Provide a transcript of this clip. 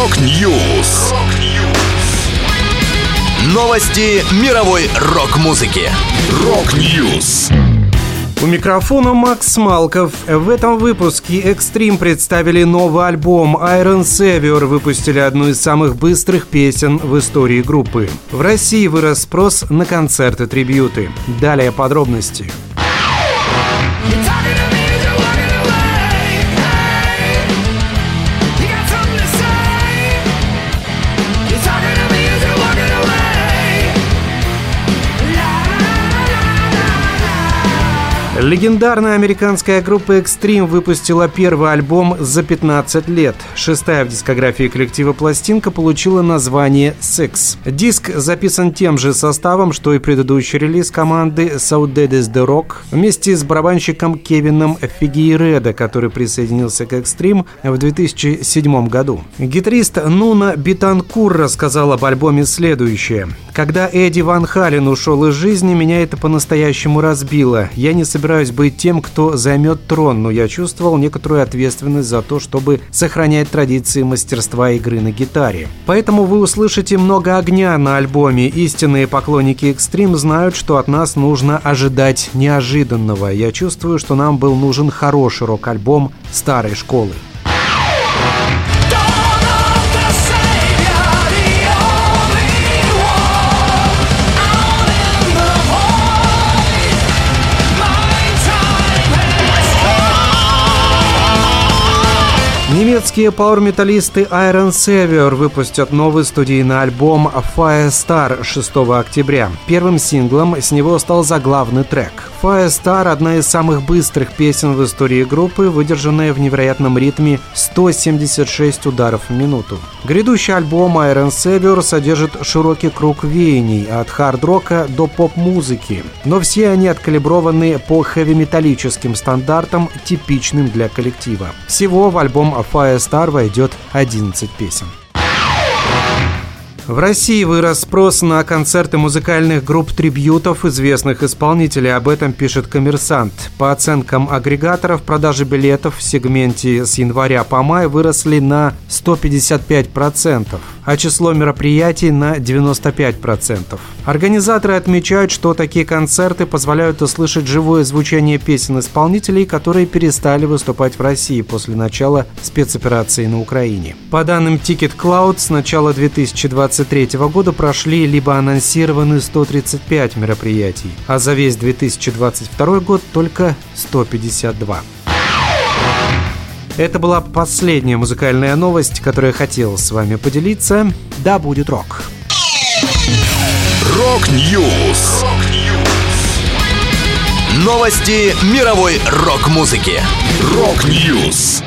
Rock News. Новости мировой рок-музыки. Rock News. У микрофона Макс Малков. В этом выпуске Extreme представили новый альбом Iron Savior, выпустили одну из самых быстрых песен в истории группы. В России вырос спрос на концерты-трибьюты. Далее подробности. Легендарная американская группа Extreme выпустила первый альбом за 15 лет. Шестая в дискографии коллектива пластинка получила название «Six». Диск записан тем же составом, что и предыдущий релиз команды So Dead is the Rock вместе с барабанщиком Кевином Фигейредо, который присоединился к Extreme в 2007 году. Гитарист Нуна Битанкур рассказал об альбоме следующее. «Когда Эдди Ван Хален ушел из жизни, меня это по-настоящему разбило. Я не собираюсь быть тем, кто займет трон, но я чувствовал некоторую ответственность за то, чтобы сохранять традиции мастерства игры на гитаре. Поэтому вы услышите много огня на альбоме. Истинные поклонники Extreme знают, что от нас нужно ожидать неожиданного. Я чувствую, что нам был нужен хороший рок-альбом старой школы. Немецкие пауэр-металлисты Iron Savior выпустят новый студийный альбом Firestar 6 октября. Первым синглом с него стал заглавный трек. Firestar – одна из самых быстрых песен в истории группы, выдержанная в невероятном ритме 176 ударов в минуту. Грядущий альбом Iron Savior содержит широкий круг веяний от хард-рока до поп-музыки, но все они откалиброваны по хэви-металлическим стандартам, типичным для коллектива. Всего в альбом Firestar войдет 11 песен. В России вырос спрос на концерты музыкальных групп трибьютов известных исполнителей. Об этом пишет «Коммерсант». По оценкам агрегаторов, продажи билетов в сегменте с января по май выросли на 155%, а число мероприятий на 95%. Организаторы отмечают, что такие концерты позволяют услышать живое звучание песен исполнителей, которые перестали выступать в России после начала спецоперации на Украине. По данным Ticket Cloud, с начала 2020 2023 года прошли либо анонсированы 135 мероприятий, а за весь 2022 год только 152. Это была последняя музыкальная новость, которую я хотел с вами поделиться. Да будет рок! Rock News! Новости мировой рок-музыки. Rock News!